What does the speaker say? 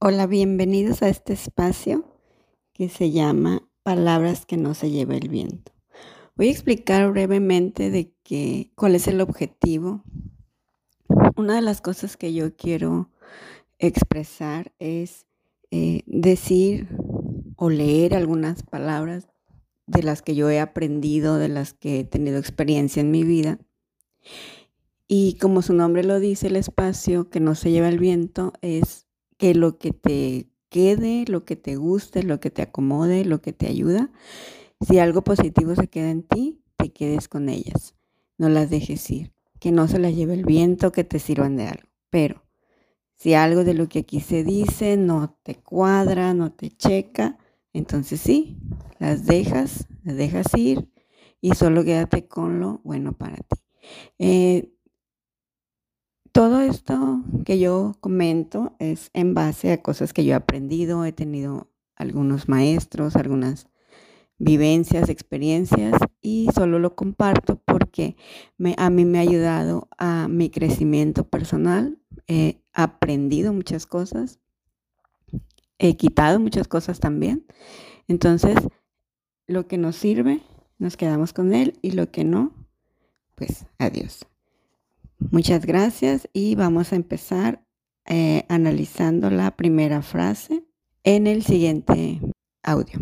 Hola, bienvenidos a este espacio que se llama Palabras que no se lleva el viento. Voy a explicar brevemente de que, cuál es el objetivo. Una de las cosas que yo quiero expresar es eh, decir o leer algunas palabras de las que yo he aprendido, de las que he tenido experiencia en mi vida. Y como su nombre lo dice, el espacio que no se lleva el viento es que lo que te quede, lo que te guste, lo que te acomode, lo que te ayuda, si algo positivo se queda en ti, te quedes con ellas. No las dejes ir. Que no se las lleve el viento, que te sirvan de algo. Pero si algo de lo que aquí se dice no te cuadra, no te checa, entonces sí, las dejas, las dejas ir y solo quédate con lo bueno para ti. Eh, todo esto que yo comento es en base a cosas que yo he aprendido, he tenido algunos maestros, algunas vivencias, experiencias y solo lo comparto porque a mí me ha ayudado a mi crecimiento personal, he aprendido muchas cosas, he quitado muchas cosas también. Entonces, lo que nos sirve, nos quedamos con él y lo que no, pues adiós. Muchas gracias y vamos a empezar eh, analizando la primera frase en el siguiente audio.